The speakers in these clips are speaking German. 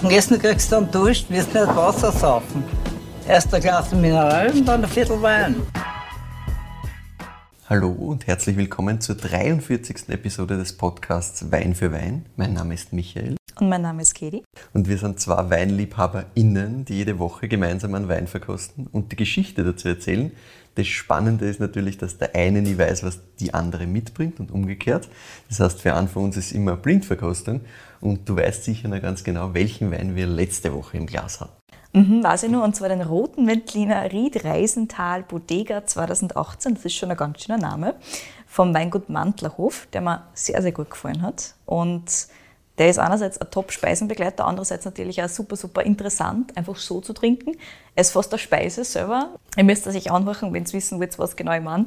Am Essen kriegst du dann Dusch, wirst nicht Wasser saufen. Erst ein Glas Mineral und dann ein Viertel Wein. Hallo und herzlich willkommen zur 43. Episode des Podcasts Wein für Wein. Mein Name ist Michael. Und mein Name ist Katie. Und wir sind zwei WeinliebhaberInnen, die jede Woche gemeinsam einen Wein verkosten und die Geschichte dazu erzählen. Das Spannende ist natürlich, dass der eine nie weiß, was die andere mitbringt und umgekehrt. Das heißt, für einen von uns ist immer Blindverkostung und du weißt sicher noch ganz genau, welchen Wein wir letzte Woche im Glas hatten. Mhm, weiß ich nur, und zwar den roten Veltliner Ried Reisenthal Bodega 2018. Das ist schon ein ganz schöner Name. Vom Weingut Mantlerhof, der mir sehr, sehr gut gefallen hat. Und der ist einerseits ein Top-Speisenbegleiter, andererseits natürlich auch super, super interessant, einfach so zu trinken. Er ist fast eine Speise selber. Ihr müsst das sich anhören, wenn ihr wissen wollt, was genau ich meine.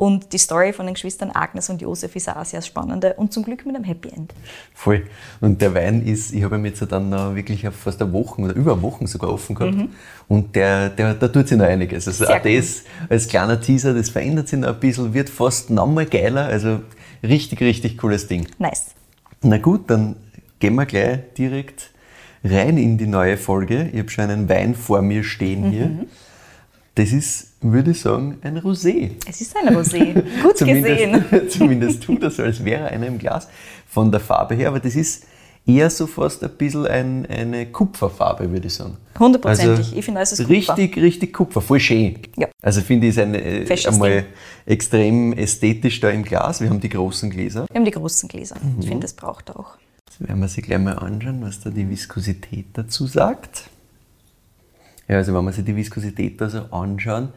Und die Story von den Geschwistern Agnes und Josef ist auch sehr spannend und zum Glück mit einem Happy End. Voll. Und der Wein ist, ich habe ihn jetzt dann noch wirklich fast eine Woche oder über eine Woche sogar offen gehabt. Mhm. Und der, der, da tut sich noch einiges. Also sehr auch cool. das als kleiner Teaser, das verändert sich noch ein bisschen, wird fast nochmal geiler. Also richtig, richtig cooles Ding. Nice. Na gut, dann gehen wir gleich direkt rein in die neue Folge. Ich habe schon einen Wein vor mir stehen hier. Das ist, würde ich sagen, ein Rosé. Es ist ein Rosé. Gut gesehen. zumindest tut das, als wäre einer im Glas von der Farbe her. Aber das ist eher so fast ein bisschen ein, eine Kupferfarbe, würde ich sagen. Hundertprozentig. Also ich finde, es ist Kupfer. Richtig, richtig Kupfer. Voll schön. Ja. Also finde ich es eine, äh, einmal extrem ästhetisch da im Glas. Wir haben die großen Gläser. Wir haben die großen Gläser. Mhm. Ich finde, das braucht er auch. Jetzt werden wir sich gleich mal anschauen, was da die Viskosität dazu sagt. Ja, also wenn wir sich die Viskosität da so anschauen,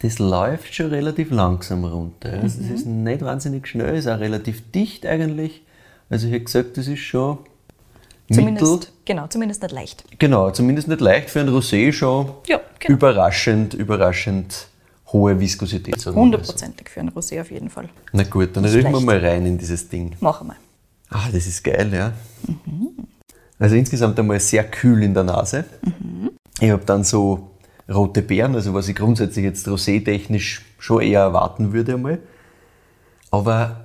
das läuft schon relativ langsam runter. Also mhm. Es ist nicht wahnsinnig schnell, es ist auch relativ dicht eigentlich. Also ich hätte gesagt, das ist schon zumindest, mittel. Genau, zumindest nicht leicht. Genau, zumindest nicht leicht für ein Rosé schon ja, genau. überraschend, überraschend hohe Viskosität. Hundertprozentig für ein Rosé auf jeden Fall. Na gut, dann rühren wir mal rein in dieses Ding. Machen wir. Ah, das ist geil, ja. Mhm. Also insgesamt einmal sehr kühl in der Nase. Mhm. Ich habe dann so rote Beeren, also was ich grundsätzlich jetzt rosé-technisch schon eher erwarten würde einmal. Aber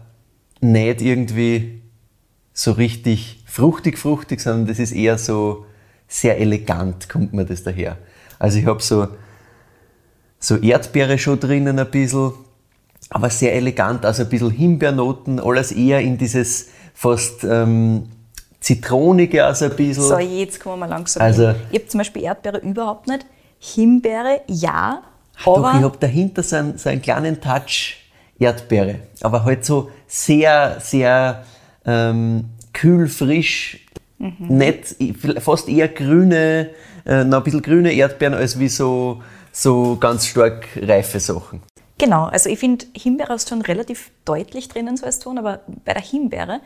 nicht irgendwie so richtig fruchtig, fruchtig, sondern das ist eher so sehr elegant, kommt mir das daher. Also ich habe so, so Erdbeere schon drinnen ein bisschen, aber sehr elegant, also ein bisschen Himbeernoten, alles eher in dieses fast ähm, zitronige, also ein bisschen. So, jetzt kommen wir langsam also, hin. Ich habe zum Beispiel Erdbeere überhaupt nicht. Himbeere, ja, aber... Doch, ich habe dahinter so einen, so einen kleinen Touch Erdbeere, aber halt so sehr, sehr ähm, kühl, frisch, mhm. nicht, fast eher grüne, äh, noch ein bisschen grüne Erdbeeren als wie so, so ganz stark reife Sachen. Genau, also ich finde, Himbeere ist schon relativ deutlich drinnen so als Ton, aber bei der Himbeere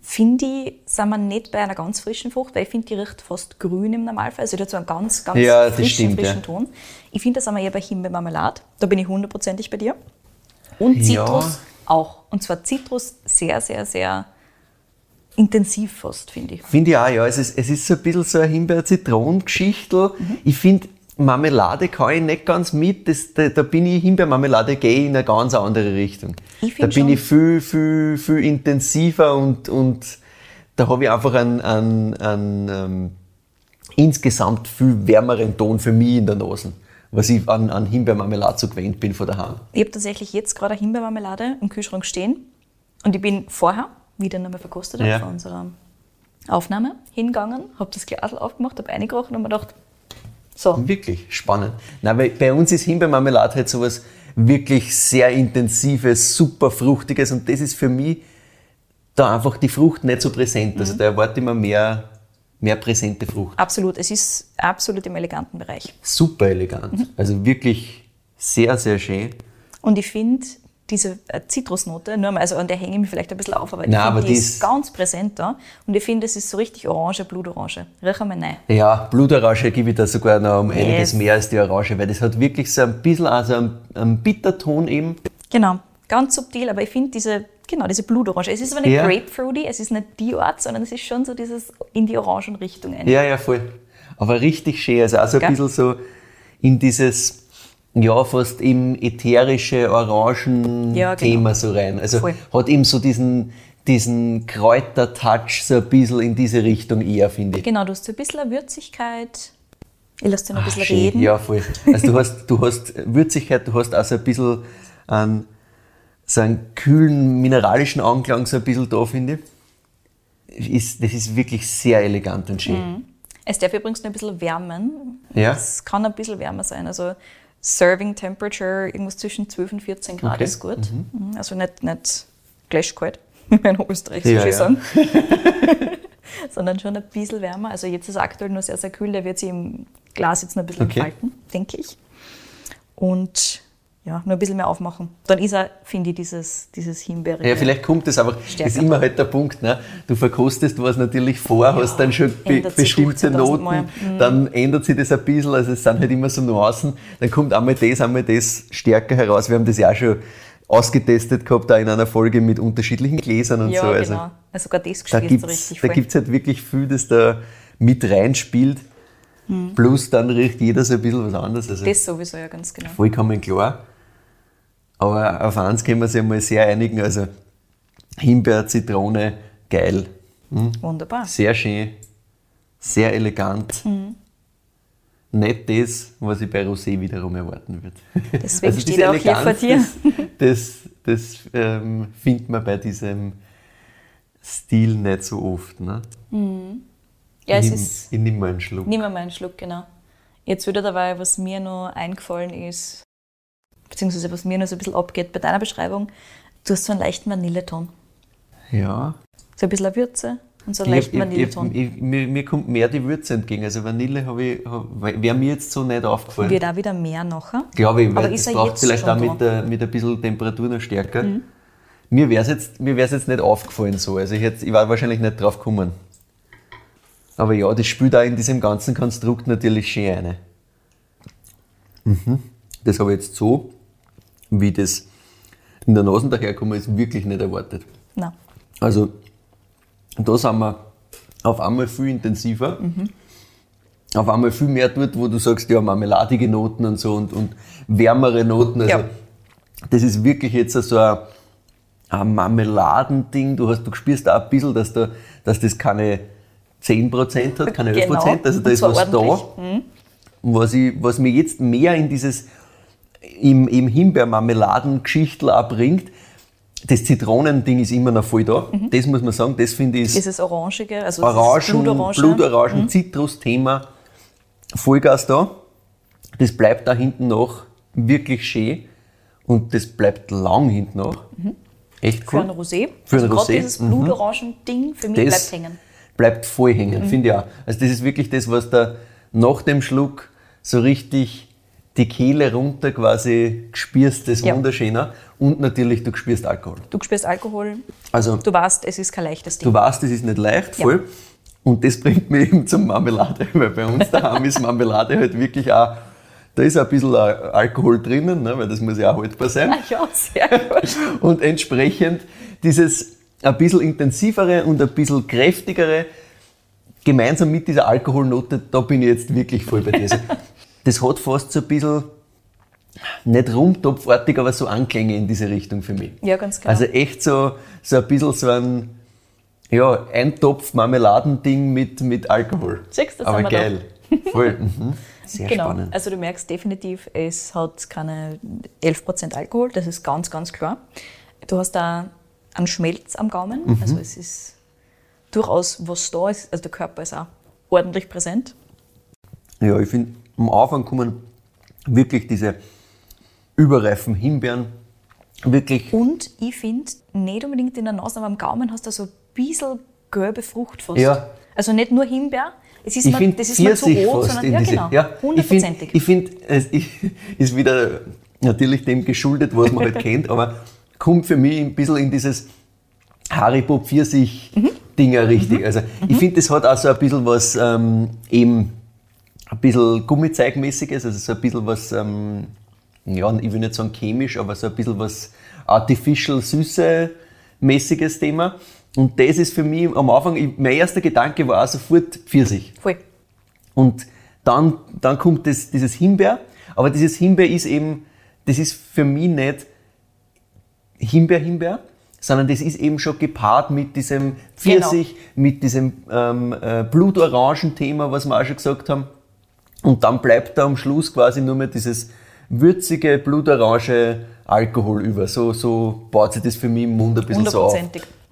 finde ich, sind wir nicht bei einer ganz frischen Frucht, weil ich finde, die riecht fast grün im Normalfall. Also die hat so einen ganz, ganz ja, frischen, stimmt, frischen ja. Ton. Ich finde, das sind wir eher bei Himbeermarmelade. Da bin ich hundertprozentig bei dir. Und Zitrus ja. auch. Und zwar Zitrus sehr, sehr, sehr intensiv fast, finde ich. Finde ich auch, ja. Es ist, es ist so ein bisschen so eine Himbeer-Zitronen-Geschichte. Mhm. Ich finde, Marmelade kann ich nicht ganz mit. Das, da, da bin ich Himbeermarmelade, gehe ich in eine ganz andere Richtung. da bin ich viel, viel, viel intensiver und, und da habe ich einfach einen, einen, einen ähm, insgesamt viel wärmeren Ton für mich in der Nase, was ich an, an Himbeermarmelade so gewöhnt bin von daheim. Ich habe tatsächlich jetzt gerade eine Himbeermarmelade im Kühlschrank stehen und ich bin vorher, wieder nochmal verkostet ja. auf unserer Aufnahme, hingegangen, habe das Glas aufgemacht, habe eingerochen und mir gedacht, so. Wirklich spannend. Na, weil bei uns ist Himbeermarmelade halt sowas wirklich sehr intensives, super fruchtiges und das ist für mich da einfach die Frucht nicht so präsent. Also mhm. da erwarte ich mir mehr, mehr präsente Frucht. Absolut, es ist absolut im eleganten Bereich. Super elegant. Mhm. Also wirklich sehr, sehr schön. Und ich finde, diese äh, Zitrusnote, nur mal, also an der hänge ich mich vielleicht ein bisschen auf, aber, Nein, aber die, ist ganz präsent da. Und ich finde, es ist so richtig orange, Blutorange. Riech einmal rein. Ja, Blutorange gebe ich da sogar noch um yes. einiges mehr als die Orange, weil das hat wirklich so ein bisschen also einen, einen Bitterton eben. Genau, ganz subtil, aber ich finde diese, genau, diese Blutorange. Es ist aber nicht ja. grapefruity, es ist nicht die Art, sondern es ist schon so dieses in die Orangenrichtung. Ja, ja, voll. Aber richtig schön, also auch so ein bisschen so in dieses ja, fast im ätherische Orangen-Thema ja, genau. so rein. Also Voll. hat eben so diesen, diesen Kräutertouch so ein bisschen in diese Richtung eher, finde ich. Genau, du hast so ein bisschen eine Würzigkeit. Ich lasse dir noch ein bisschen schön. reden. Ja, voll. Also du hast, du hast Würzigkeit, du hast auch so ein bisschen einen, so einen kühlen, mineralischen Anklang so ein bisschen da, finde ich. Ist, das ist wirklich sehr elegant und schön. Es darf übrigens noch ein bisschen wärmen. Ja. Es kann ein bisschen wärmer sein. Also Serving Temperature irgendwas zwischen 12 und 14 Grad Okay. ist gut. Mhm. Also nicht, nicht glashkalt, wie wir in Österreich so Ja, schön ja. sagen. Sondern schon ein bisschen wärmer. Also jetzt ist es aktuell nur sehr, sehr kühl. Der wird sich im Glas jetzt noch ein bisschen Okay. entfalten, denke ich. Und ja, nur ein bisschen mehr aufmachen. Dann ist er, finde ich, dieses, dieses Himbeerige. Ja, vielleicht kommt das einfach, das Stärker. ist immer halt der Punkt, ne? du verkostest was natürlich vor, hast dann schon be bestimmte 15.000 Noten. Mhm. dann ändert sich das ein bisschen, also es sind halt immer so Nuancen, dann kommt einmal das, einmal das stärker heraus. Wir haben das ja auch schon ausgetestet gehabt, auch in einer Folge mit unterschiedlichen Gläsern und ja, so. Also genau. Also sogar das da gibt es richtig da voll. gibt's halt wirklich viel, das da mit reinspielt. Plus dann riecht jeder so ein bisschen was anderes. Also. Das sowieso, ja, ganz genau. vollkommen klar. Aber auf eins können wir sich einmal sehr einigen. Also Himbeer, Zitrone, geil. Wunderbar. Sehr schön, sehr elegant. Mhm. Nicht das, was ich bei Rosé wiederum erwarten würde. Deswegen Also steht er auch hier vor dir. Das, das, das ähm, findet man bei diesem Stil nicht so oft. Ne? Ja, es ich, ist. ich nehme mal einen Schluck. Nimm mal einen Schluck, genau. Jetzt wieder dabei, was mir noch eingefallen ist, beziehungsweise was mir noch so ein bisschen abgeht bei deiner Beschreibung. Du hast so einen leichten Vanilleton. Ja. So ein bisschen eine Würze und so einen Ich, leichten ich, ich, Vanilleton. ich, mir, mir kommt mehr die Würze entgegen. Also Vanille habe ich, hab, wäre mir jetzt so nicht aufgefallen. Wird auch wieder mehr nachher. Glaube ich, Aber weil ist es braucht jetzt vielleicht schon auch mit, da? Mhm. der, mit ein bisschen Temperatur noch stärker. Mir wäre es jetzt, mir jetzt nicht aufgefallen so. Also ich, hätte, ich war wahrscheinlich nicht drauf gekommen. Aber ja, das spielt auch in diesem ganzen Konstrukt natürlich schön eine. Mhm. Das habe ich jetzt so, wie das in der Nase daherkommen ist, wirklich nicht erwartet. Nein. Also da sind wir auf einmal viel intensiver. Auf einmal viel mehr dort, wo du sagst, ja, marmeladige Noten und so und, und wärmere Noten. Also Ja. das ist wirklich jetzt so ein, ein Marmeladending. Du, hast, du spürst auch ein bisschen, dass, da, dass das keine 10% hat, keine 11%. Genau. Also da ist was ordentlich. da. Was, ich, was mir jetzt mehr in dieses im, im Himbeermarmeladen-Geschichtel auch bringt, das Zitronending ist immer noch voll da. Das muss man sagen, das finde ich ist Dieses Orangige, also Orangen, Blutorange. Blutorangen, Zitrus-Thema, Vollgas da. Das bleibt da hinten noch wirklich schön und das bleibt lang hinten noch. Echt Für ein cool. Rosé. Für ein also gerade Rosé, dieses mhm. Blutorangen-Ding für mich Das bleibt hängen. Bleibt voll hängen, finde ich auch. Also das ist wirklich das, was da nach dem Schluck so richtig die Kehle runter quasi spürst, das Ja. Wunderschöner. Und natürlich, du spürst Alkohol. Du spürst Alkohol, Also du weißt, es ist kein leichtes Ding. Du weißt, das ist nicht leicht, Ja. voll. Und das bringt mich eben zum Marmelade, weil bei uns daheim ist Marmelade halt wirklich auch, da ist ein bisschen Alkohol drinnen, ne, weil das muss ja auch haltbar sein. Ah ja, sehr gut. Und entsprechend dieses ein bisschen intensivere und ein bisschen kräftigere, gemeinsam mit dieser Alkoholnote, da bin ich jetzt wirklich voll bei dir. Das hat fast so ein bisschen, nicht rumtopfartig, aber so Anklänge in diese Richtung für mich. Ja, ganz genau. Also echt so, so ein bisschen so ein ja, Eintopf Marmeladending mit, mit Alkohol. Siehst du, das Aber geil. Voll. Mhm. Sehr genau. spannend. Also du merkst definitiv, es hat keine 11% Alkohol, das ist ganz, ganz klar. Du hast da einen Schmelz am Gaumen, Mhm. also es ist durchaus was da ist, also der Körper ist auch ordentlich präsent. Ja, ich finde, am Anfang kommen wirklich diese überreifen Himbeeren wirklich. Und ich finde, nicht unbedingt in der Nase, aber am Gaumen hast du so ein bisschen gelbe Frucht fast. Ja. Also nicht nur Himbeer, es ist Ich finde das ist mir zu rot, fast sondern ja, diese. genau, ja, ich finde, hundertprozentig. ich find, es ist wieder natürlich dem geschuldet, was man halt kennt, aber kommt für mich ein bisschen in dieses Haribo Pfirsich Dinger richtig. Also ich finde, das hat auch so ein bisschen was ähm, eben ein bisschen Gummizeigmäßiges, also so ein bisschen was, ähm, ja, ich will nicht sagen chemisch, aber so ein bisschen was artificial süße mäßiges Thema. Und das ist für mich am Anfang, ich- mein erster Gedanke war auch sofort Pfirsich. Voll. Und dann, dann kommt das, dieses Himbeer, aber dieses Himbeer ist eben, das ist für mich nicht Himbeer-Himbeer, sondern das ist eben schon gepaart mit diesem Pfirsich, mit diesem ähm, äh, Blutorangen-Thema, was wir auch schon gesagt haben. Und dann bleibt da am Schluss quasi nur mehr dieses würzige, blutorange Alkohol über. So, so baut sich das für mich im Mund ein bisschen so auf.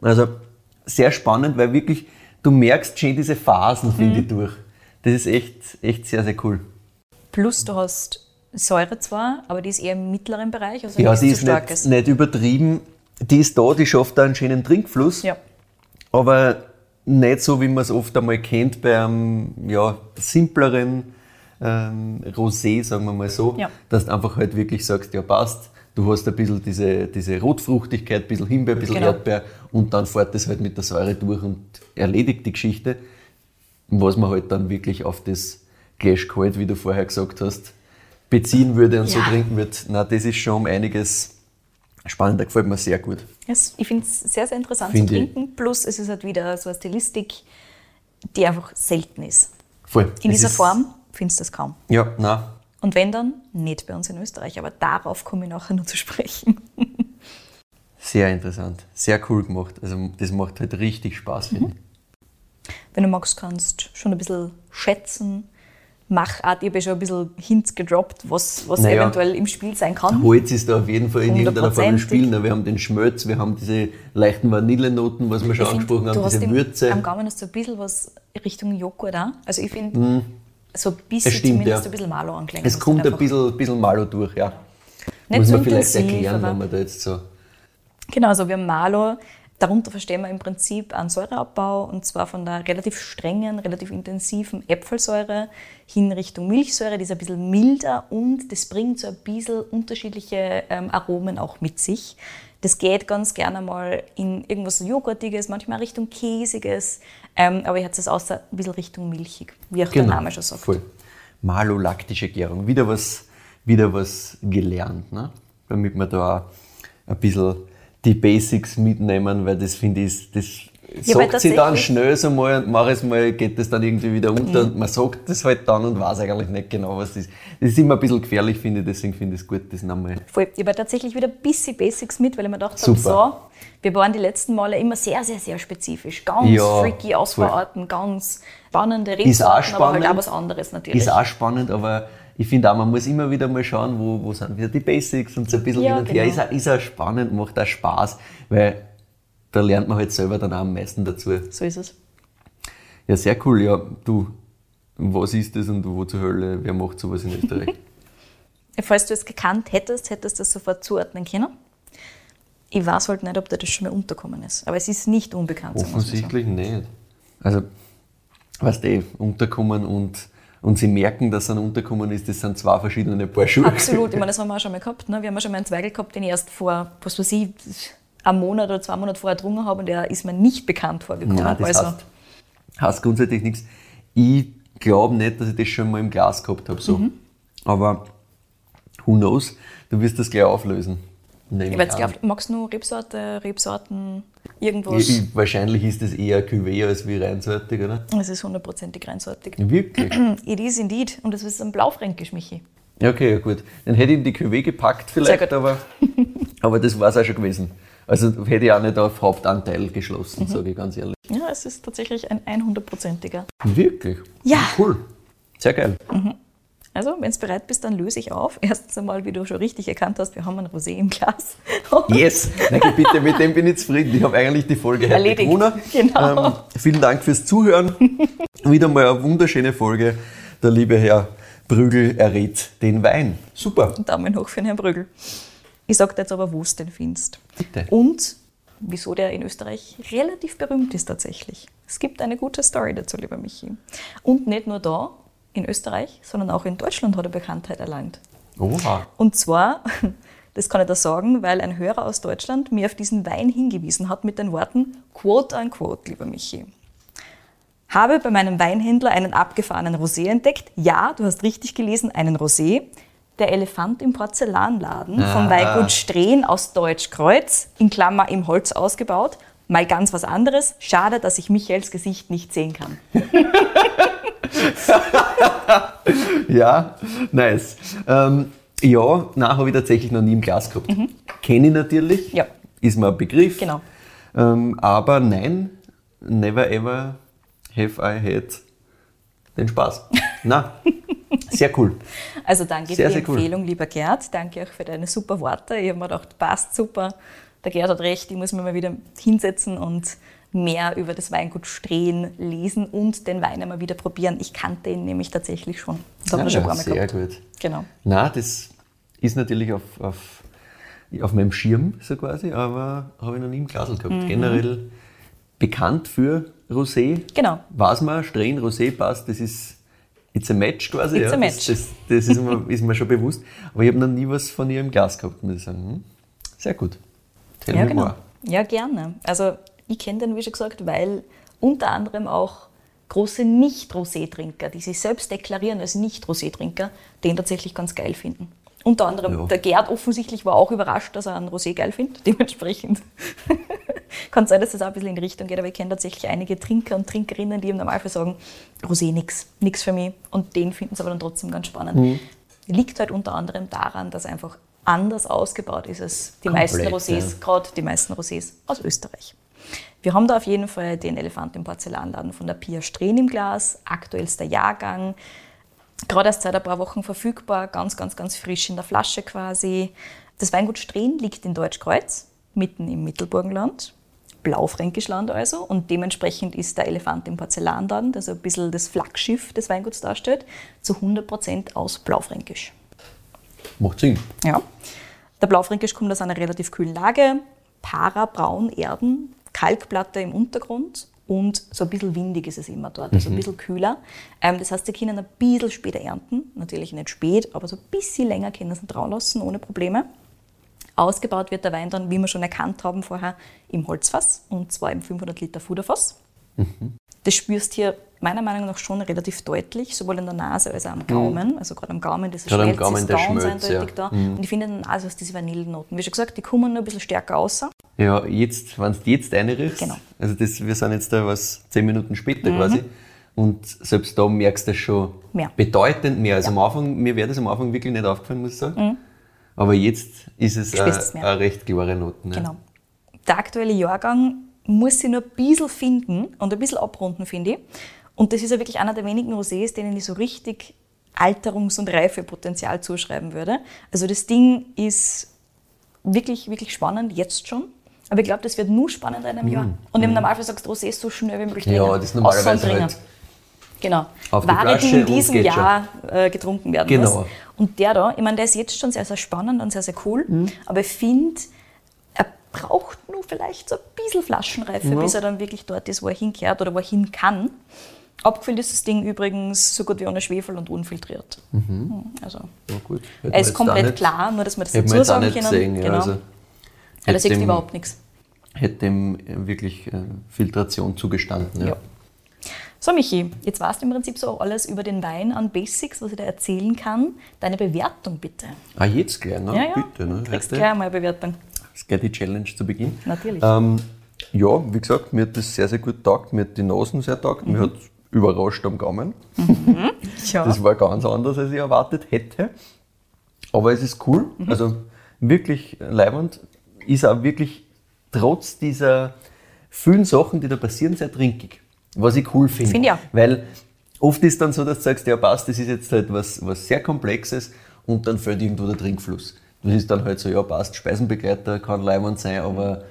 Also sehr spannend, weil wirklich, du merkst schon diese Phasen, finde Mhm. ich, durch. Das ist echt, echt sehr, sehr cool. Plus du hast Säure zwar, aber die ist eher im mittleren Bereich, also Ja, nichts die ist nicht, nicht übertrieben. Die ist da, die schafft da einen schönen Trinkfluss. Ja. aber nicht so, wie man es oft einmal kennt bei einem ja, simpleren ähm, Rosé, sagen wir mal so, Ja. dass du einfach halt wirklich sagst, ja passt, du hast ein bisschen diese, diese Rotfruchtigkeit, ein bisschen Himbeer, ein bisschen Genau. Erdbeer und dann fährt das halt mit der Säure durch und erledigt die Geschichte, was man halt dann wirklich auf das Gläsch kalt, wie du vorher gesagt hast, beziehen würde und so Ja. trinken würde. Na, das ist schon um einiges spannender, gefällt mir sehr gut. Es- Ich finde es sehr, sehr interessant Finde zu ich. trinken. Plus es ist halt wieder so eine Stilistik, die einfach selten ist. Voll. In Es dieser Form findest du das kaum. Ja, na, Und wenn dann, nicht bei uns in Österreich. Aber darauf komme ich nachher noch zu sprechen. Sehr interessant, sehr cool gemacht. Also das macht halt richtig Spaß, finde ich. Wenn du magst, kannst schon ein bisschen schätzen. Machart, ich habe ja schon ein bisschen Hints gedroppt, was, was Naja. eventuell im Spiel sein kann. Holz ist da auf jeden Fall in irgendeiner Form im. Spiel. Na, Wir haben den Schmelz, wir haben diese leichten Vanillenoten, was wir schon Ich find, angesprochen haben, du hast diese Würze. Am Gaumen hast du ein bisschen was Richtung Joghurt auch. Also ich finde, so ein bisschen Es stimmt, zumindest ja. ein bisschen Malo anklängen. Es kommt ein bisschen, bisschen Malo durch, ja. Nicht Muss so man vielleicht intensiv, erklären, aber- wenn man da jetzt so. Genau, also wir haben Malo. Darunter verstehen wir im Prinzip einen Säureabbau und zwar von der relativ strengen, relativ intensiven Äpfelsäure hin Richtung Milchsäure. Die ist ein bisschen milder und das bringt so ein bisschen unterschiedliche ähm, Aromen auch mit sich. Das geht ganz gerne mal in irgendwas Joghurtiges, manchmal Richtung Käsiges, ähm, aber jetzt ist es außer ein bisschen Richtung milchig, wie auch der Name schon sagt. Genau, Voll. Malolaktische Gärung. Wieder was, wieder was gelernt, ne? damit wir da ein bisschen die Basics mitnehmen, weil das finde ich, das Ja, weil sagt sie dann schnell so mal und mach es mal, geht das dann irgendwie wieder unter Mhm. und man sagt das halt dann und weiß eigentlich nicht genau, was das ist. Das ist immer ein bisschen gefährlich, finde ich, deswegen finde ich es gut, das nochmal. Voll. Ich habe tatsächlich wieder ein bisschen Basics mit, weil ich mir gedacht habe, so, wir waren die letzten Male immer sehr, sehr, sehr spezifisch. Ganz Ja, freaky Ausbauarten, ganz spannende Rebsorten, aber halt auch was anderes natürlich. Ist auch spannend, aber ich finde auch, man muss immer wieder mal schauen, wo, wo sind wieder die Basics und so ein bisschen Ja, hin und her. genau. Ist auch, ist auch spannend, macht auch Spaß, weil da lernt man halt selber dann auch am meisten dazu. so ist es. Ja, sehr cool. Ja, du, was ist das und wo zur Hölle, wer macht sowas in Österreich? Falls du es gekannt hättest, hättest du es sofort zuordnen können. Ich weiß halt nicht, ob dir das schon mal unterkommen ist. Aber es ist nicht unbekannt. mal so. Offensichtlich nicht. Also, weißt du, unterkommen und, und sie merken, dass ein unterkommen ist, das sind zwei verschiedene Paar Schuhe. Absolut, ich meine, das haben wir auch schon mal gehabt. Ne? Wir haben ja schon mal einen Zweigel gehabt, den ich erst vor, was weiß ich, einem Monat oder zwei Monaten vorher getrunken habe und der ist mir nicht bekannt vorgekommen. Nein, das also, heißt, heißt grundsätzlich nichts. Ich glaube nicht, dass ich das schon mal im Glas gehabt habe. So. Mhm. Aber who knows? Du wirst das gleich auflösen. Ich glaub, magst du nur Rebsorte, Rebsorten, irgendwas? Ich- ich- Wahrscheinlich ist das eher Cuvée als wie reinsortig, oder? Es ist hundertprozentig reinsortig. Wirklich? It is indeed. Und das ist ein Blaufränkisch, Michi. Okay, ja gut. Dann hätte ich in die Cuvée gepackt vielleicht, aber, aber das war es auch schon gewesen. Also hätte ich auch nicht auf Hauptanteil Mhm. geschlossen, sage ich ganz ehrlich. Ja, es ist tatsächlich ein 100%iger. Wirklich? Ja. Cool. Sehr geil. Also, wenn du bereit bist, dann löse ich auf. Erstens einmal, wie du schon richtig erkannt hast, wir haben ein Rosé im Glas. Yes! Danke, bitte, mit dem bin ich zufrieden. Ich habe eigentlich die Folge Erledigt. gewonnen. Genau. Ähm, vielen Dank fürs Zuhören. Wieder mal eine wunderschöne Folge. Der liebe Herr Brügel errät den Wein. Super. Daumen hoch für den Herrn Brügel. Ich sage dir jetzt aber, wo du den findest. Bitte. Und wieso der in Österreich relativ berühmt ist tatsächlich. Es gibt eine gute Story dazu, lieber Michi. Und nicht nur da in Österreich, sondern auch in Deutschland hat er Bekanntheit erlangt. Oha. Und zwar, das kann ich da sagen, weil ein Hörer aus Deutschland mir auf diesen Wein hingewiesen hat mit den Worten quote unquote, lieber Michi. Habe bei meinem Weinhändler einen abgefahrenen Rosé entdeckt. Ja, du hast richtig gelesen, einen Rosé. Der Elefant im Porzellanladen vom Ah. Weingut Strehn aus Deutschkreuz, in Klammer im Holz ausgebaut. Mal ganz was anderes. Schade, dass ich Michaels Gesicht nicht sehen kann. Ja, nice. Ähm, ja, nein, habe ich tatsächlich noch nie im Glas gehabt. Kenne ich natürlich. Mhm. Ja. ist mir ein Begriff. Genau. Ähm, aber nein, never ever have I had den Spaß. Na, sehr cool. Also danke Sehr, für die sehr cool. Empfehlung, lieber Gerd. Danke auch für deine super Worte. Ich habe mir gedacht, passt super. Der Gerd hat recht, ich muss mich mal wieder hinsetzen und mehr über das Weingut Strehen lesen und den Wein einmal wieder probieren. Ich kannte ihn nämlich tatsächlich schon. Das haben wir schon ein paar Mal sehr gehabt. gut. Genau. Na, das ist natürlich auf, auf, auf meinem Schirm so quasi, aber habe ich noch nie im Glasl gehabt. Mhm. Generell bekannt für Rosé. Genau. Was man, Strähn, Rosé passt, das ist it's a match quasi. It's ja. a match. Das, das, das ist, mir, ist mir schon bewusst. Aber ich habe noch nie was von ihr im Glas gehabt, muss ich sagen. Hm? Sehr gut. Tell Ja, me genau. more. Ja, gerne. Also ich kenne den, wie schon gesagt, weil unter anderem auch große Nicht-Rosé-Trinker, die sich selbst deklarieren als Nicht-Rosé-Trinker, den tatsächlich ganz geil finden. Unter anderem Ja. der Gerd offensichtlich war auch überrascht, dass er einen Rosé geil findet. Dementsprechend kann sein, dass das auch ein bisschen in die Richtung geht, aber ich kenne tatsächlich einige Trinker und Trinkerinnen, die im Normalfall sagen, Rosé nix, nix für mich. Und den finden sie aber dann trotzdem ganz spannend. Mhm. Liegt halt unter anderem daran, dass einfach anders ausgebaut ist als die Komplett, meisten Rosés, ja. gerade die meisten Rosés aus Österreich. Wir haben da auf jeden Fall den Elefant im Porzellanladen von der Pia Strehn im Glas, aktuellster Jahrgang, gerade erst seit ein paar Wochen verfügbar, ganz, ganz, ganz frisch in der Flasche quasi. Das Weingut Strehn liegt in Deutschkreuz, mitten im Mittelburgenland, Blaufränkischland also, und dementsprechend ist der Elefant im Porzellanladen, das ein bisschen das Flaggschiff des Weinguts darstellt, zu 100% aus Blaufränkisch. Macht Sinn. Ja. Der Blaufränkisch kommt aus einer relativ kühlen Lage, Para-braun Erden, Kalkplatte im Untergrund und so ein bisschen windig ist es immer dort, also ein bisschen kühler. Ähm, das heißt, sie können ein bisschen später ernten, natürlich nicht spät, aber so ein bisschen länger können sie drauf lassen, ohne Probleme. Ausgebaut wird der Wein dann, wie wir schon erkannt haben vorher, im Holzfass und zwar im 500 Liter Fuderfass. Das spürst hier meiner Meinung nach schon relativ deutlich, sowohl in der Nase als auch am Gaumen. Also gerade am Gaumen, dieses Gerade am Gaumen ist der Schmelz, eindeutig ja. da. Und ich finde in der Nase hast diese Vanillennoten. Wie schon gesagt, die kommen nur ein bisschen stärker raus. Ja, jetzt, wenn du jetzt einriechst, Genau. also das, wir sind jetzt da was zehn Minuten später quasi, und selbst da merkst du das schon Mehr. bedeutend mehr. Also am Anfang, mir wäre das am Anfang wirklich nicht aufgefallen, muss ich sagen. Aber jetzt ist es eine, recht klare Noten. Ja. Genau. Der aktuelle Jahrgang muss sie nur ein bisschen finden und ein bisschen abrunden, finde ich. Und das ist ja wirklich einer der wenigen Rosés, denen ich so richtig Alterungs- und Reifepotenzial zuschreiben würde. Also das Ding ist wirklich, wirklich spannend, jetzt schon. Aber ich glaube, das wird nur spannender in einem Jahr. Und im Normalfall sagst du Rosé so schnell wie möglich Mhm. Ja, das ist normalerweise halt Genau. auf die Ware, Flasche die in diesem geht schon. Jahr äh, getrunken werden Genau. muss. Und der da, ich meine, der ist jetzt schon sehr, sehr spannend und sehr, sehr cool. Mhm. Aber ich finde, er braucht nur vielleicht so ein bisschen Flaschenreife, Ja. bis er dann wirklich dort ist, wo er hinkehrt oder wo er hin kann. Abgefüllt ist das Ding übrigens so gut wie ohne Schwefel und unfiltriert. Hm, Also, Ja, gut. Hätten er ist komplett nicht- klar, nur dass wir das dazu sagen können. gesehen. Ja, genau. also, ja, da dem- überhaupt nichts. Hätte dem äh, wirklich äh, Filtration zugestanden. Ja. Ja. So, Michi, jetzt weißt du im Prinzip so alles über den Wein an Basics, was ich da erzählen kann. Deine Bewertung bitte. Ah, jetzt gleich, ne? Ja, ja. Bitte, ne? Du kriegst Heute- gleich einmal eine Bewertung. Das ist gleich die Challenge zu Beginn. Natürlich. Ähm, ja, wie gesagt, mir hat das sehr, sehr gut taugt. Mir hat die Nasen sehr taugt. Mir hat überrascht am Gaumen. Ja. Das war ganz anders, als ich erwartet hätte. Aber es ist cool. Mhm. Also wirklich leibend. Ist auch wirklich trotz dieser vielen Sachen, die da passieren, sehr trinkig. Was ich cool finde. Auch. Weil oft ist dann so, dass du sagst, ja passt, das ist jetzt halt was, was sehr Komplexes und dann fällt irgendwo der Trinkfluss. Das ist dann halt so, ja passt, Speisenbegleiter kann leibend sein, aber